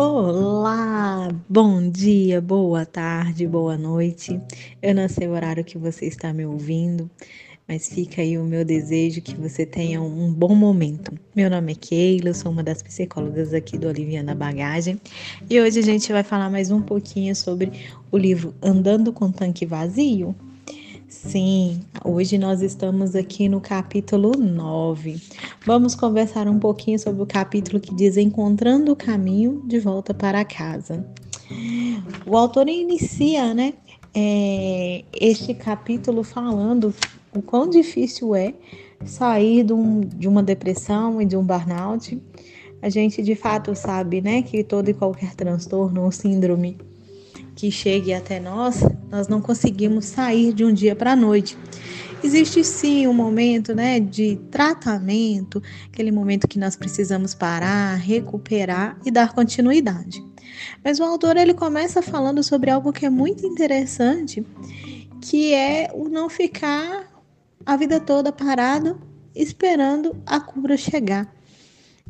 Olá, bom dia, boa tarde, boa noite. Eu não sei o horário que você está me ouvindo, mas fica aí o meu desejo que você tenha um bom momento. Meu nome é Keila, eu sou uma das psicólogas aqui do Oliviana Bagagem e hoje a gente vai falar mais um pouquinho sobre o livro Andando com Tanque Vazio. Sim, hoje nós estamos aqui no capítulo 9. Vamos conversar um pouquinho sobre o capítulo que diz Encontrando o caminho de volta para casa. O autor inicia, né, é, este capítulo falando o quão difícil é sair de, um, de uma depressão e de um burnout. A gente de fato sabe, né, que todo e qualquer transtorno ou síndrome que chegue até nós, nós não conseguimos sair de um dia para a noite. Existe sim um momento né, de tratamento, aquele momento que nós precisamos parar, recuperar e dar continuidade. Mas o autor ele começa falando sobre algo que é muito interessante, que é o não ficar a vida toda parado esperando a cura chegar.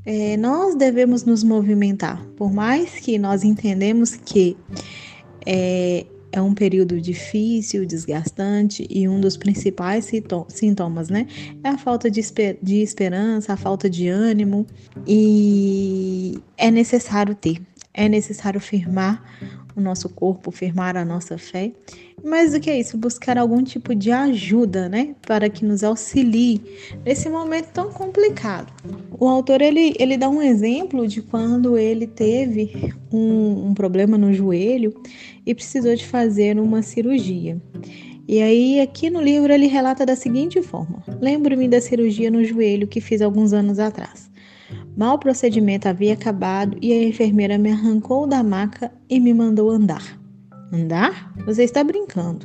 É, nós devemos nos movimentar, por mais que nós entendemos que é, é um período difícil, desgastante e um dos principais sintomas, né? É a falta de, esper de esperança, a falta de ânimo e é necessário ter, é necessário firmar o nosso corpo, firmar a nossa fé. Mas o que é isso? Buscar algum tipo de ajuda, né? Para que nos auxilie nesse momento tão complicado. O autor ele, ele dá um exemplo de quando ele teve um, um problema no joelho e precisou de fazer uma cirurgia. E aí, aqui no livro, ele relata da seguinte forma: Lembro-me da cirurgia no joelho que fiz alguns anos atrás. Mal o procedimento havia acabado e a enfermeira me arrancou da maca e me mandou andar. Andar? Você está brincando.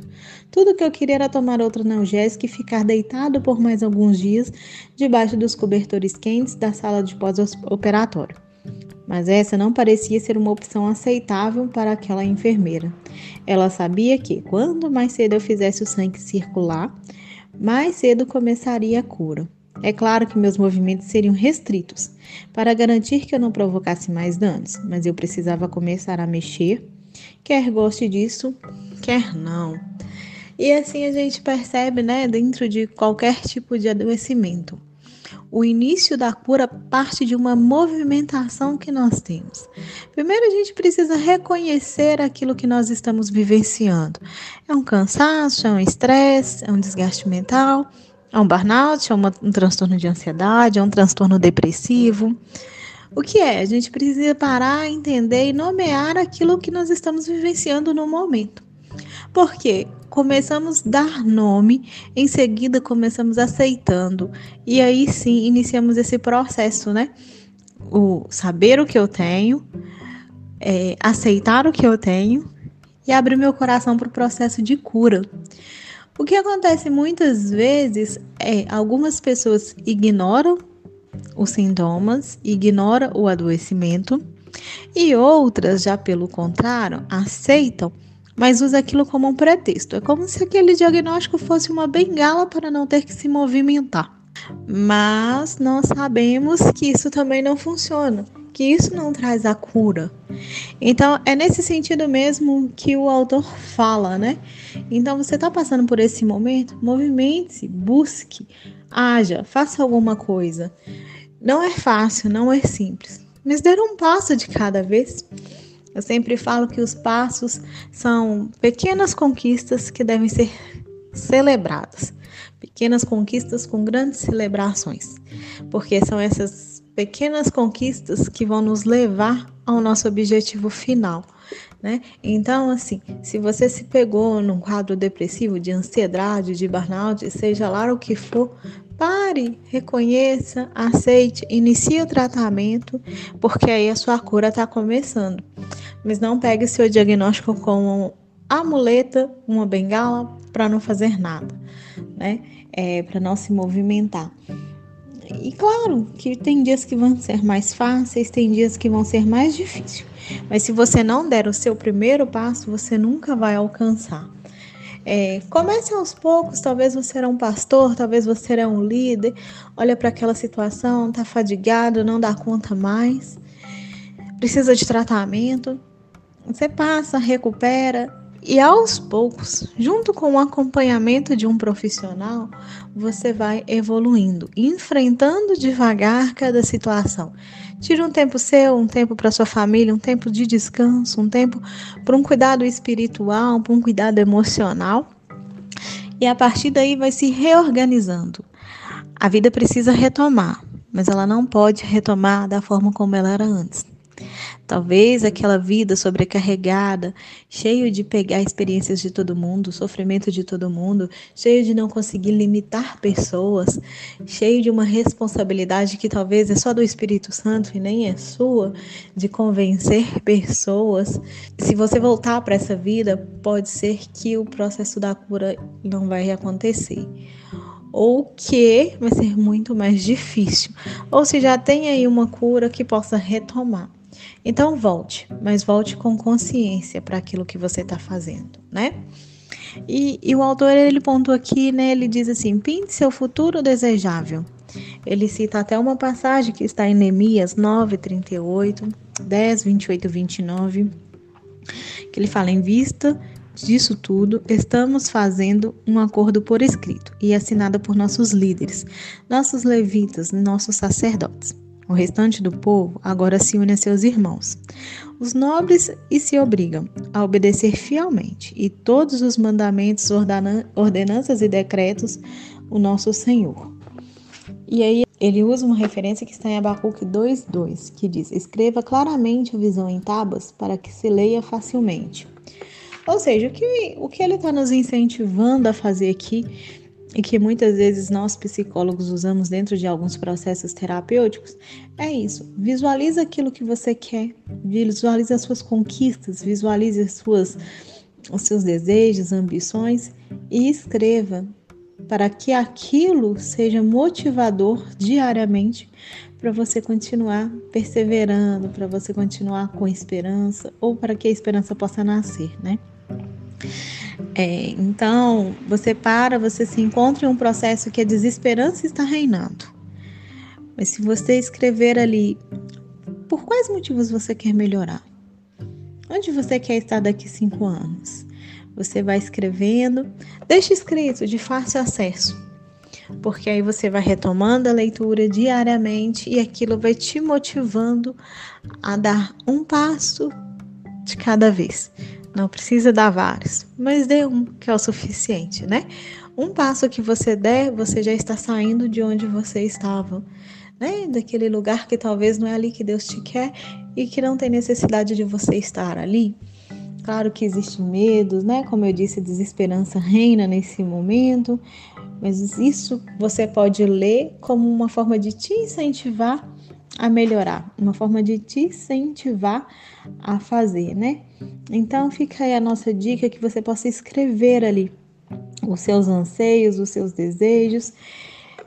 Tudo que eu queria era tomar outro analgésico e ficar deitado por mais alguns dias debaixo dos cobertores quentes da sala de pós-operatório. Mas essa não parecia ser uma opção aceitável para aquela enfermeira. Ela sabia que, quanto mais cedo eu fizesse o sangue circular, mais cedo começaria a cura. É claro que meus movimentos seriam restritos para garantir que eu não provocasse mais danos, mas eu precisava começar a mexer, quer goste disso, quer não. E assim a gente percebe, né, dentro de qualquer tipo de adoecimento. O início da cura parte de uma movimentação que nós temos. Primeiro, a gente precisa reconhecer aquilo que nós estamos vivenciando. É um cansaço, é um estresse, é um desgaste mental, é um burnout, é uma, um transtorno de ansiedade, é um transtorno depressivo. O que é? A gente precisa parar, entender e nomear aquilo que nós estamos vivenciando no momento. Porque começamos a dar nome, em seguida começamos aceitando, e aí sim iniciamos esse processo, né? O saber o que eu tenho, é, aceitar o que eu tenho e abrir meu coração para o processo de cura. O que acontece muitas vezes é algumas pessoas ignoram os sintomas, ignoram o adoecimento e outras, já pelo contrário, aceitam, mas usam aquilo como um pretexto. É como se aquele diagnóstico fosse uma bengala para não ter que se movimentar. Mas nós sabemos que isso também não funciona que isso não traz a cura. Então, é nesse sentido mesmo que o autor fala, né? Então, você está passando por esse momento, movimente-se, busque, haja, faça alguma coisa. Não é fácil, não é simples, mas dê um passo de cada vez. Eu sempre falo que os passos são pequenas conquistas que devem ser celebradas. Pequenas conquistas com grandes celebrações, porque são essas pequenas conquistas que vão nos levar ao nosso objetivo final. Né? Então, assim, se você se pegou num quadro depressivo, de ansiedade, de burnout, seja lá o que for, pare, reconheça, aceite, inicie o tratamento, porque aí a sua cura está começando. Mas não pegue seu diagnóstico como a muleta, uma bengala, para não fazer nada, né? É, para não se movimentar. E claro que tem dias que vão ser mais fáceis, tem dias que vão ser mais difíceis. Mas se você não der o seu primeiro passo, você nunca vai alcançar. É, comece aos poucos, talvez você era um pastor, talvez você era um líder, olha para aquela situação, está fadigado, não dá conta mais. precisa de tratamento, você passa, recupera e aos poucos, junto com o acompanhamento de um profissional, você vai evoluindo, enfrentando devagar cada situação. Tire um tempo seu, um tempo para sua família, um tempo de descanso, um tempo para um cuidado espiritual, para um cuidado emocional. E a partir daí vai se reorganizando. A vida precisa retomar, mas ela não pode retomar da forma como ela era antes. Talvez aquela vida sobrecarregada, cheio de pegar experiências de todo mundo, sofrimento de todo mundo, cheio de não conseguir limitar pessoas, cheio de uma responsabilidade que talvez é só do Espírito Santo e nem é sua, de convencer pessoas. Se você voltar para essa vida, pode ser que o processo da cura não vai acontecer ou que vai ser muito mais difícil, ou se já tem aí uma cura que possa retomar. Então volte, mas volte com consciência para aquilo que você está fazendo, né? E, e, o autor ele pontua aqui, né? Ele diz assim: pinte seu futuro desejável. Ele cita até uma passagem que está em Neemias 9, 38, 10, 28 e 29, que ele fala: em vista disso tudo, estamos fazendo um acordo por escrito e assinado por nossos líderes, nossos levitas, nossos sacerdotes o restante do povo agora se une a seus irmãos, os nobres, e se obrigam a obedecer fielmente e todos os mandamentos, ordenanças e decretos o nosso Senhor. E aí ele usa uma referência que está em Abacuque 2:2, que diz: "Escreva claramente a visão em tábuas para que se leia facilmente". Ou seja, o que, o que ele está nos incentivando a fazer aqui e que muitas vezes nós psicólogos usamos dentro de alguns processos terapêuticos, é isso. Visualize aquilo que você quer, visualize as suas conquistas, visualize as suas, os seus desejos, ambições e escreva para que aquilo seja motivador diariamente para você continuar perseverando, para você continuar com esperança ou para que a esperança possa nascer, né? É, então, você para, você se encontra em um processo que a desesperança está reinando. Mas se você escrever ali, por quais motivos você quer melhorar? Onde você quer estar daqui cinco anos? Você vai escrevendo, deixa escrito de fácil acesso, porque aí você vai retomando a leitura diariamente e aquilo vai te motivando a dar um passo de cada vez. Não precisa dar vários, mas dê um que é o suficiente, né? Um passo que você der, você já está saindo de onde você estava, né? Daquele lugar que talvez não é ali que Deus te quer e que não tem necessidade de você estar ali. Claro que existem medos, né? Como eu disse, desesperança reina nesse momento, mas isso você pode ler como uma forma de te incentivar a melhorar, uma forma de te incentivar a fazer, né? Então fica aí a nossa dica que você possa escrever ali os seus anseios, os seus desejos,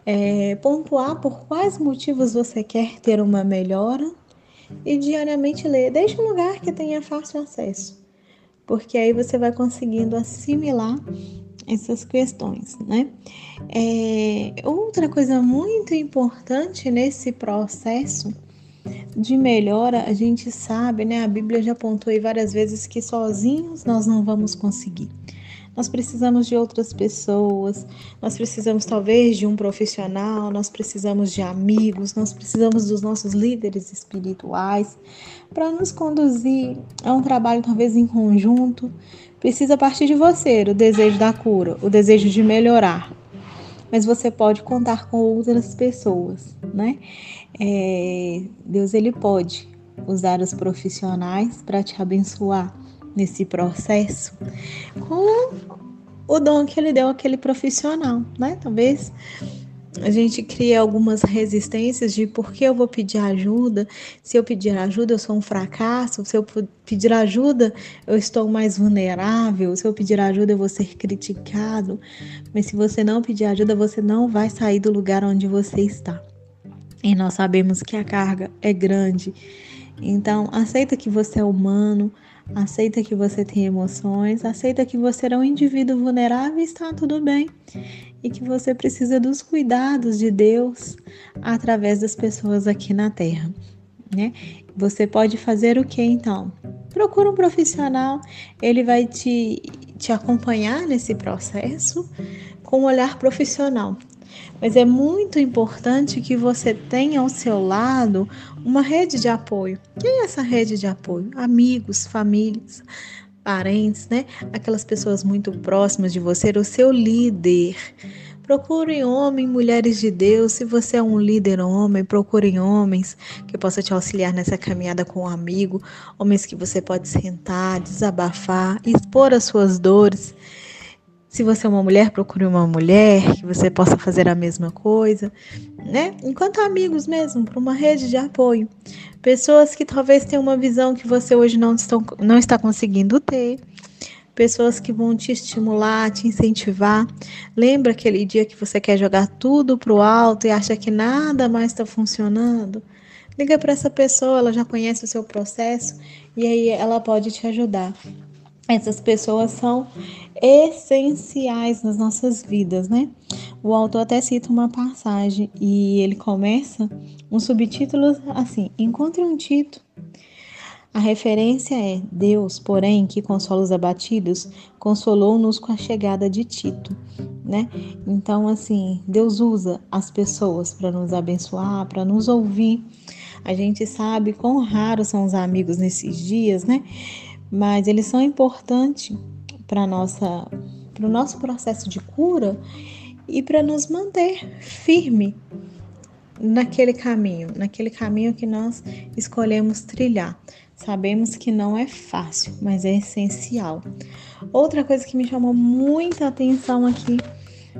é, pontuar por quais motivos você quer ter uma melhora e diariamente ler. Deixe um lugar que tenha fácil acesso, porque aí você vai conseguindo assimilar essas questões, né? É, outra coisa muito importante nesse processo de melhora, a gente sabe, né? A Bíblia já apontou aí várias vezes que sozinhos nós não vamos conseguir. Nós precisamos de outras pessoas, nós precisamos talvez de um profissional, nós precisamos de amigos, nós precisamos dos nossos líderes espirituais para nos conduzir a um trabalho talvez em conjunto. Precisa partir de você o desejo da cura, o desejo de melhorar. Mas você pode contar com outras pessoas, né? É, Deus ele pode usar os profissionais para te abençoar nesse processo com o dom que ele deu àquele profissional, né? Talvez a gente cria algumas resistências de por que eu vou pedir ajuda, se eu pedir ajuda eu sou um fracasso, se eu pedir ajuda eu estou mais vulnerável, se eu pedir ajuda eu vou ser criticado. Mas se você não pedir ajuda, você não vai sair do lugar onde você está. E nós sabemos que a carga é grande. Então, aceita que você é humano, aceita que você tem emoções, aceita que você é um indivíduo vulnerável e está tudo bem. E que você precisa dos cuidados de Deus através das pessoas aqui na Terra. né? Você pode fazer o que então? Procura um profissional, ele vai te, te acompanhar nesse processo com um olhar profissional. Mas é muito importante que você tenha ao seu lado uma rede de apoio. Quem é essa rede de apoio? Amigos, famílias, parentes, né? Aquelas pessoas muito próximas de você, o seu líder. Procurem homens, mulheres de Deus. Se você é um líder homem, procurem homens que possam te auxiliar nessa caminhada com um amigo, homens que você pode sentar, desabafar, expor as suas dores. Se você é uma mulher, procure uma mulher que você possa fazer a mesma coisa, né? Enquanto amigos mesmo, para uma rede de apoio. Pessoas que talvez tenham uma visão que você hoje não, estão, não está conseguindo ter. Pessoas que vão te estimular, te incentivar. Lembra aquele dia que você quer jogar tudo para o alto e acha que nada mais está funcionando? Liga para essa pessoa, ela já conhece o seu processo e aí ela pode te ajudar. Essas pessoas são essenciais nas nossas vidas, né? O autor até cita uma passagem e ele começa um subtítulo assim: Encontre um Tito. A referência é Deus, porém, que consola os abatidos, consolou-nos com a chegada de Tito, né? Então, assim, Deus usa as pessoas para nos abençoar, para nos ouvir. A gente sabe quão raros são os amigos nesses dias, né? Mas eles são importantes para nossa para o nosso processo de cura e para nos manter firme naquele caminho, naquele caminho que nós escolhemos trilhar. Sabemos que não é fácil, mas é essencial. Outra coisa que me chamou muita atenção aqui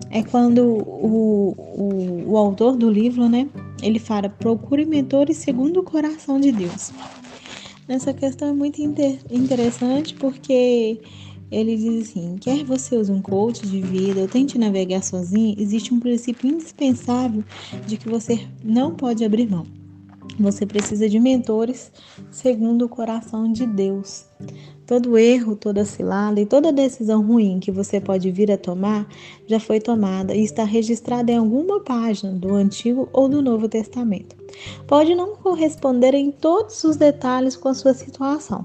é quando o, o, o autor do livro, né, ele fala: procure mentores segundo o coração de Deus. Essa questão é muito inter interessante porque ele diz assim: quer você use um coach de vida ou tente navegar sozinho, existe um princípio indispensável de que você não pode abrir mão. Você precisa de mentores segundo o coração de Deus. Todo erro, toda cilada e toda decisão ruim que você pode vir a tomar já foi tomada e está registrada em alguma página do Antigo ou do Novo Testamento. Pode não corresponder em todos os detalhes com a sua situação,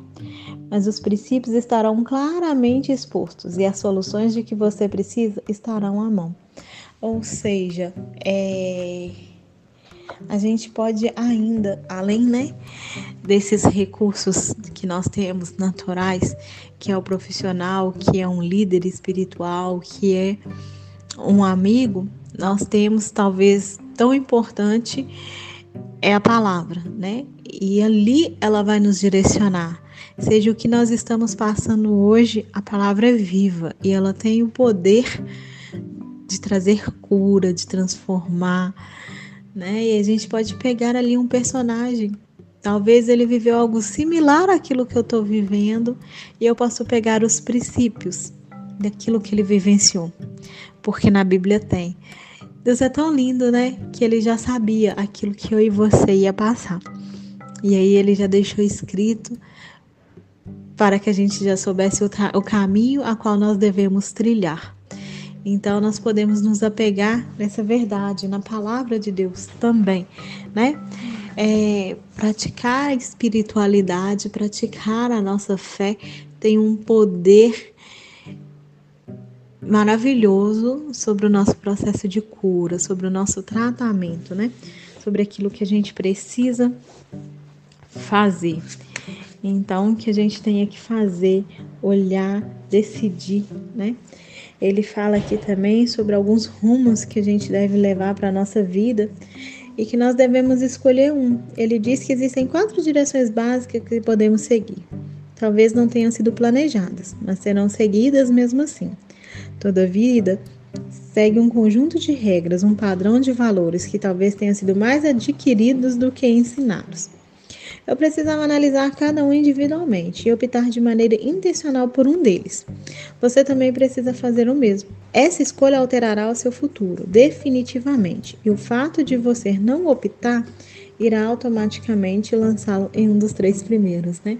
mas os princípios estarão claramente expostos e as soluções de que você precisa estarão à mão. Ou seja, é a gente pode ainda, além né, desses recursos que nós temos naturais, que é o profissional, que é um líder espiritual, que é um amigo, nós temos talvez tão importante é a palavra, né? E ali ela vai nos direcionar. Seja o que nós estamos passando hoje, a palavra é viva e ela tem o poder de trazer cura, de transformar, né? E a gente pode pegar ali um personagem. Talvez ele viveu algo similar àquilo que eu estou vivendo e eu posso pegar os princípios daquilo que ele vivenciou, porque na Bíblia tem. Deus é tão lindo, né? Que ele já sabia aquilo que eu e você ia passar. E aí ele já deixou escrito para que a gente já soubesse o, o caminho a qual nós devemos trilhar. Então nós podemos nos apegar nessa verdade, na palavra de Deus também, né? É, praticar a espiritualidade, praticar a nossa fé tem um poder maravilhoso sobre o nosso processo de cura, sobre o nosso tratamento, né? Sobre aquilo que a gente precisa fazer. Então, que a gente tenha que fazer, olhar, decidir, né? Ele fala aqui também sobre alguns rumos que a gente deve levar para a nossa vida e que nós devemos escolher um. Ele diz que existem quatro direções básicas que podemos seguir. Talvez não tenham sido planejadas, mas serão seguidas mesmo assim. Toda vida segue um conjunto de regras, um padrão de valores que talvez tenham sido mais adquiridos do que ensinados. Eu precisava analisar cada um individualmente e optar de maneira intencional por um deles. Você também precisa fazer o mesmo. Essa escolha alterará o seu futuro, definitivamente, e o fato de você não optar irá automaticamente lançá-lo em um dos três primeiros, né?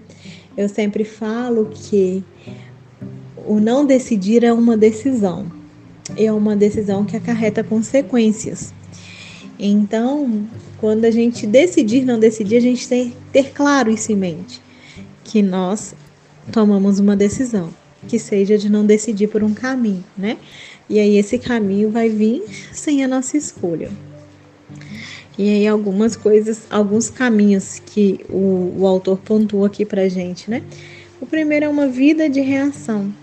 Eu sempre falo que o não decidir é uma decisão, é uma decisão que acarreta consequências. Então, quando a gente decidir não decidir, a gente tem que ter claro isso em mente, que nós tomamos uma decisão, que seja de não decidir por um caminho, né? E aí esse caminho vai vir sem a nossa escolha. E aí algumas coisas, alguns caminhos que o, o autor pontua aqui pra gente, né? O primeiro é uma vida de reação,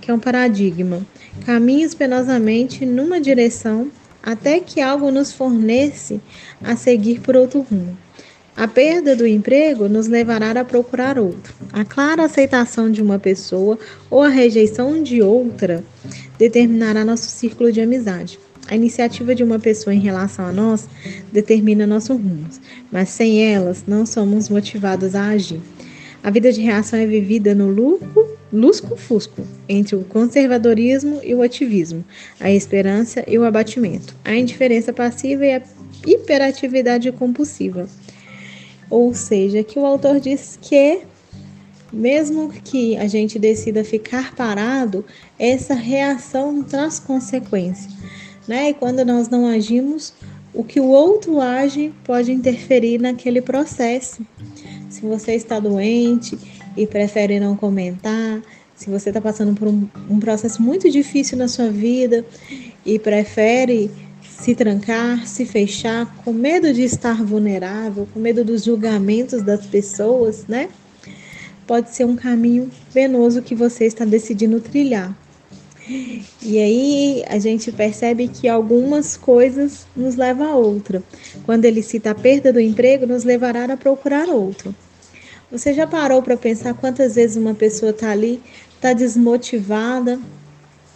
que é um paradigma. Caminhos penosamente numa direção até que algo nos fornece a seguir por outro rumo. A perda do emprego nos levará a procurar outro. A clara aceitação de uma pessoa ou a rejeição de outra determinará nosso círculo de amizade. A iniciativa de uma pessoa em relação a nós determina nosso rumo, mas sem elas não somos motivados a agir. A vida de reação é vivida no lusco-fusco entre o conservadorismo e o ativismo, a esperança e o abatimento, a indiferença passiva e a hiperatividade compulsiva. Ou seja, que o autor diz que mesmo que a gente decida ficar parado, essa reação traz consequência né? E quando nós não agimos, o que o outro age pode interferir naquele processo. Se você está doente e prefere não comentar, se você está passando por um, um, processo muito difícil na sua vida e prefere se trancar, se fechar, com medo de estar vulnerável, com medo dos julgamentos das pessoas, né? Pode ser um caminho penoso que você está decidindo trilhar. E aí a gente percebe que algumas coisas nos levam a outra. Quando ele cita a perda do emprego, nos levará a procurar outro. Você já parou para pensar quantas vezes uma pessoa está ali, está desmotivada,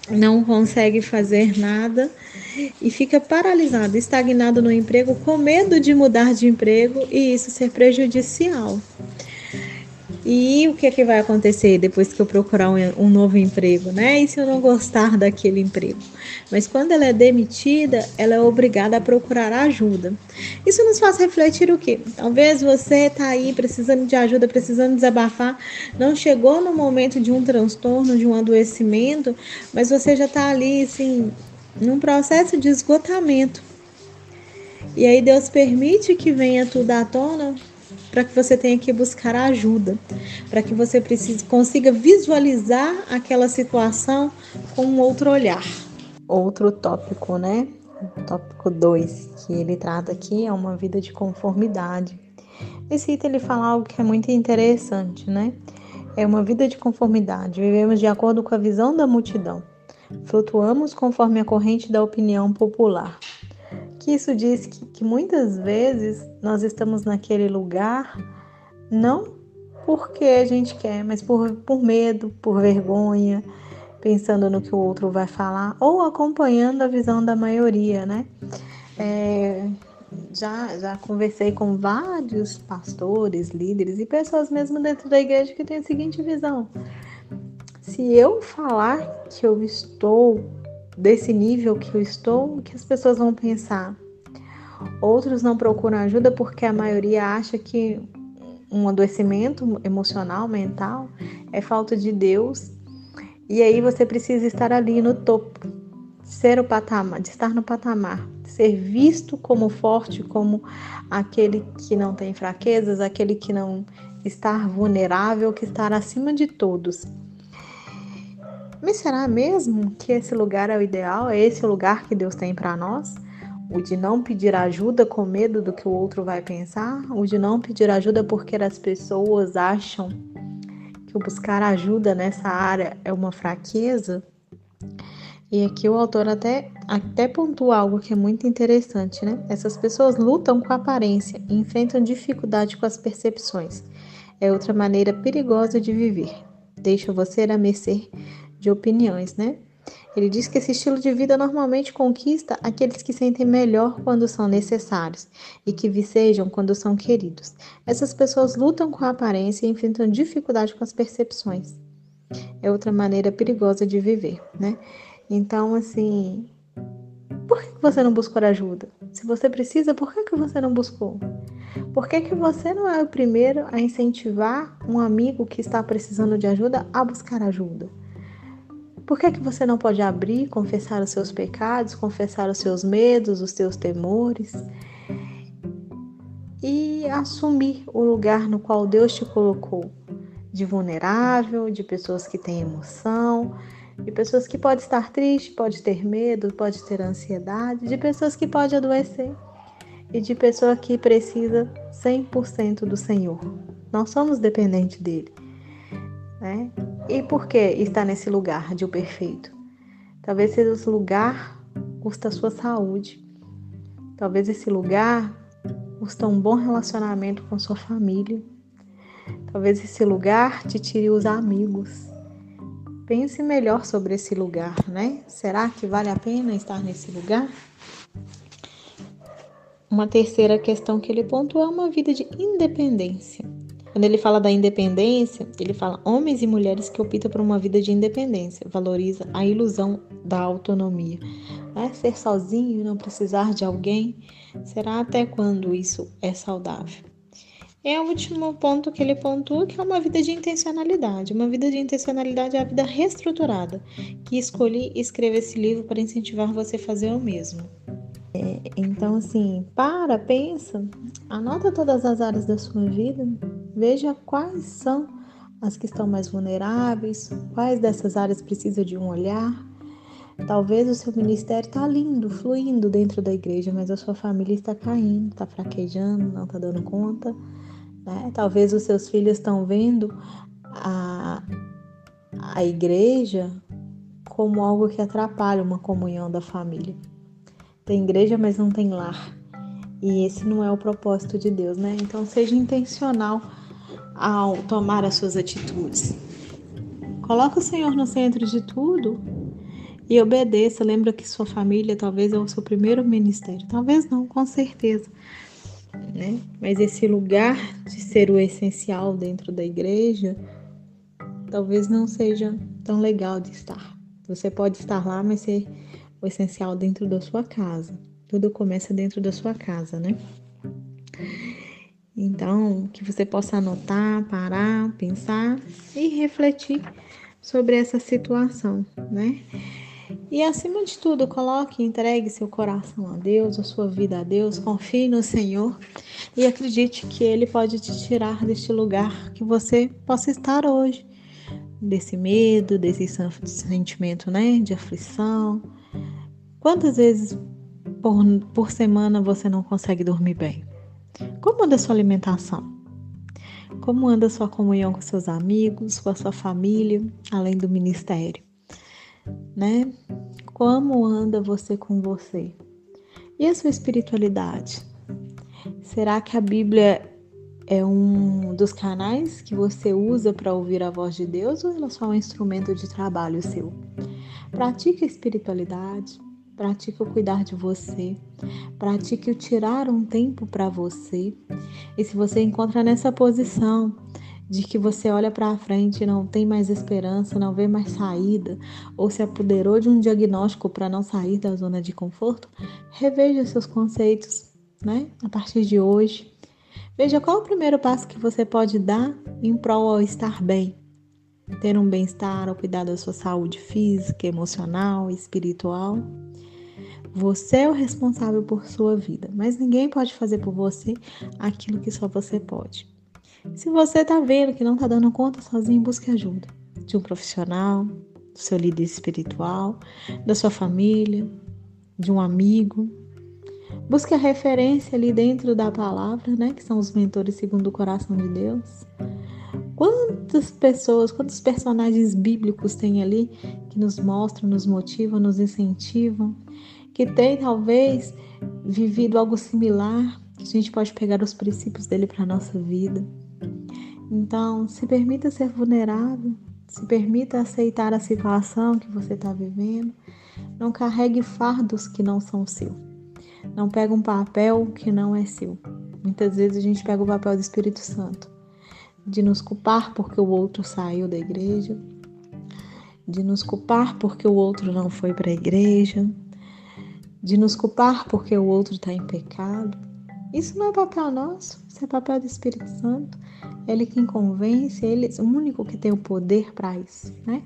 não consegue fazer nada e fica paralisado, estagnado no emprego, com medo de mudar de emprego e isso ser prejudicial. E o que, é que vai acontecer depois que eu procurar um, um, novo emprego, né? E se eu não gostar daquele emprego? Mas quando ela é demitida, ela é obrigada a procurar ajuda. Isso nos faz refletir o quê? Talvez você está aí precisando de ajuda, precisando desabafar, não chegou no momento de um transtorno, de um adoecimento, mas você já está ali, assim, num processo de esgotamento. E aí Deus permite que venha tudo à tona para que você tenha que buscar ajuda, para que você precise, consiga visualizar aquela situação com um outro olhar. Outro tópico, né? Tópico 2, que ele trata aqui é uma vida de conformidade. Nesse item ele fala algo que é muito interessante, né? É uma vida de conformidade. Vivemos de acordo com a visão da multidão. Flutuamos conforme a corrente da opinião popular que isso diz que, que muitas vezes nós estamos naquele lugar não porque a gente quer, mas por, por medo, por vergonha, pensando no que o outro vai falar, ou acompanhando a visão da maioria, né? É, já, já conversei com vários pastores, líderes e pessoas mesmo dentro da igreja que têm a seguinte visão: se eu falar que eu estou desse nível que eu estou, que as pessoas vão pensar? Outros não procuram ajuda porque a maioria acha que um adoecimento emocional, mental, é falta de Deus. E aí você precisa estar ali no topo, ser o patamar, de estar no patamar, ser visto como forte, como aquele que não tem fraquezas, aquele que não está vulnerável, que está acima de todos. Mas será mesmo que esse lugar é o ideal? É esse o lugar que Deus tem para nós? O de não pedir ajuda com medo do que o outro vai pensar? O de não pedir ajuda porque as pessoas acham que buscar ajuda nessa área é uma fraqueza? E aqui o autor até, até pontua algo que é muito interessante, né? Essas pessoas lutam com a aparência e enfrentam dificuldade com as percepções. É outra maneira perigosa de viver. Deixa você a mercê de opiniões, né? Ele diz que esse estilo de vida normalmente conquista aqueles que sentem melhor quando são necessários e que vicejam quando são queridos. Essas pessoas lutam com a aparência e enfrentam dificuldade com as percepções. É outra maneira perigosa de viver, né? Então, assim, por que você não buscou ajuda? Se você precisa, por que você não buscou? Por que, que você não é o primeiro a incentivar um amigo que está precisando de ajuda a buscar ajuda? Por que, que você não pode abrir, confessar os seus pecados, confessar os seus medos, os seus temores e assumir o lugar no qual Deus te colocou? De vulnerável, de pessoas que têm emoção, de pessoas que podem estar triste, pode ter medo, pode ter ansiedade, de pessoas que podem adoecer e de pessoa que precisa 100% do Senhor. Nós somos dependentes dele. Né? E por que está nesse lugar de o perfeito? Talvez esse lugar custa a sua saúde. Talvez esse lugar custa um bom relacionamento com sua família. Talvez esse lugar te tire os amigos. Pense melhor sobre esse lugar, né? Será que vale a pena estar nesse lugar? Uma terceira questão que ele pontua é uma vida de independência. Quando ele fala da independência, ele fala homens e mulheres que optam por uma vida de independência, valoriza a ilusão da autonomia. É ser sozinho e não precisar de alguém, será até quando isso é saudável? É o último ponto que ele pontua, que é uma vida de intencionalidade. Uma vida de intencionalidade é a vida reestruturada, que escolhi escrever esse livro para incentivar você a fazer o mesmo. É, então, assim, para, pensa, anota todas as áreas da sua vida, veja quais são as que estão mais vulneráveis, quais dessas áreas precisam de um olhar. Talvez o seu ministério está lindo, fluindo dentro da igreja, mas a sua família está caindo, está fraquejando, não está dando conta. Né? Talvez os seus filhos estão vendo a, a igreja como algo que atrapalha uma comunhão da família. Tem igreja, mas não tem lar. E esse não é o propósito de Deus, né? Então seja intencional ao tomar as suas atitudes. Coloque o Senhor no centro de tudo e obedeça. Lembra que sua família talvez é o seu primeiro ministério. Talvez não, com certeza né? Mas esse lugar de ser o essencial dentro da igreja talvez não seja tão legal de estar. Você pode estar lá, mas ser o essencial dentro da sua casa. Tudo começa dentro da sua casa, né? Então, que você possa anotar, parar, pensar e refletir sobre essa situação, né? E acima de tudo, coloque e entregue seu coração a Deus, a sua vida a Deus, confie no Senhor e acredite que Ele pode te tirar deste lugar que você possa estar hoje, desse medo, desse sentimento né, de aflição. Quantas vezes por, por semana você não consegue dormir bem? Como anda sua alimentação? Como anda sua comunhão com seus amigos, com a sua família, além do ministério? né? Como anda você com você? E a sua espiritualidade? Será que a Bíblia é um dos canais que você usa para ouvir a voz de Deus ou ela é só um instrumento de trabalho seu? Pratique a espiritualidade, pratique o cuidar de você, pratique o tirar um tempo para você. E se você encontra nessa posição de que você olha para frente e não tem mais esperança, não vê mais saída, ou se apoderou de um diagnóstico para não sair da zona de conforto, reveja seus conceitos, né? A partir de hoje, veja qual o primeiro passo que você pode dar em prol ao estar bem, ter um bem-estar, ao cuidar da sua saúde física, emocional, espiritual. Você é o responsável por sua vida, mas ninguém pode fazer por você aquilo que só você pode. Se você está vendo que não está dando conta sozinho, busque ajuda de um profissional, do seu líder espiritual, da sua família, de um amigo. Busque a referência ali dentro da palavra, né? Que são os mentores segundo o coração de Deus. Quantas pessoas, quantos personagens bíblicos tem ali que nos mostram, nos motivam, nos incentivam, que tem talvez vivido algo similar, a gente pode pegar os princípios dele para a nossa vida. Então, se permita ser vulnerável, se permita aceitar a situação que você está vivendo. Não carregue fardos que não são seu. Não pega um papel que não é seu. Muitas vezes a gente pega o papel do Espírito Santo, de nos culpar porque o outro saiu da igreja, de nos culpar porque o outro não foi para a igreja, de nos culpar porque o outro está em pecado. Isso não é papel nosso, isso é papel do Espírito Santo. Ele quem convence, ele é o único que tem o poder para isso, né?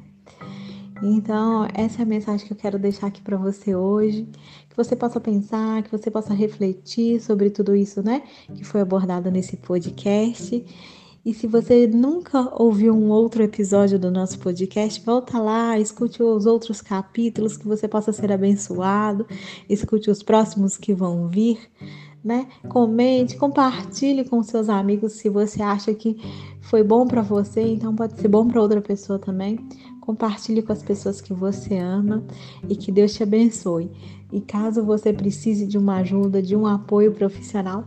Então, essa é a mensagem que eu quero deixar aqui para você hoje, que você possa pensar, que você possa refletir sobre tudo isso, né, que foi abordado nesse podcast. E se você nunca ouviu um outro episódio do nosso podcast, volta lá, escute os outros capítulos que você possa ser abençoado, escute os próximos que vão vir né? Comente, compartilhe com seus amigos se você acha que foi bom para você, então pode ser bom para outra pessoa também. Compartilhe com as pessoas que você ama e que Deus te abençoe. E caso você precise de uma ajuda, de um apoio profissional,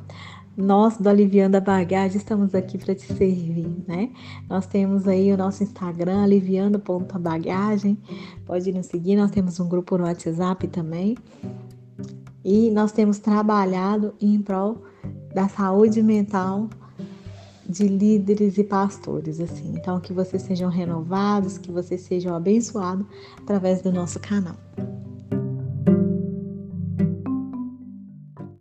nós do Aliviando a Bagagem estamos aqui para te servir, né? Nós temos aí o nosso Instagram, aliviando.bagagem. Pode nos seguir, nós temos um grupo no WhatsApp também. E nós temos trabalhado em prol da saúde mental de líderes e pastores, assim. Então, que vocês sejam renovados, que vocês sejam abençoados através do nosso canal.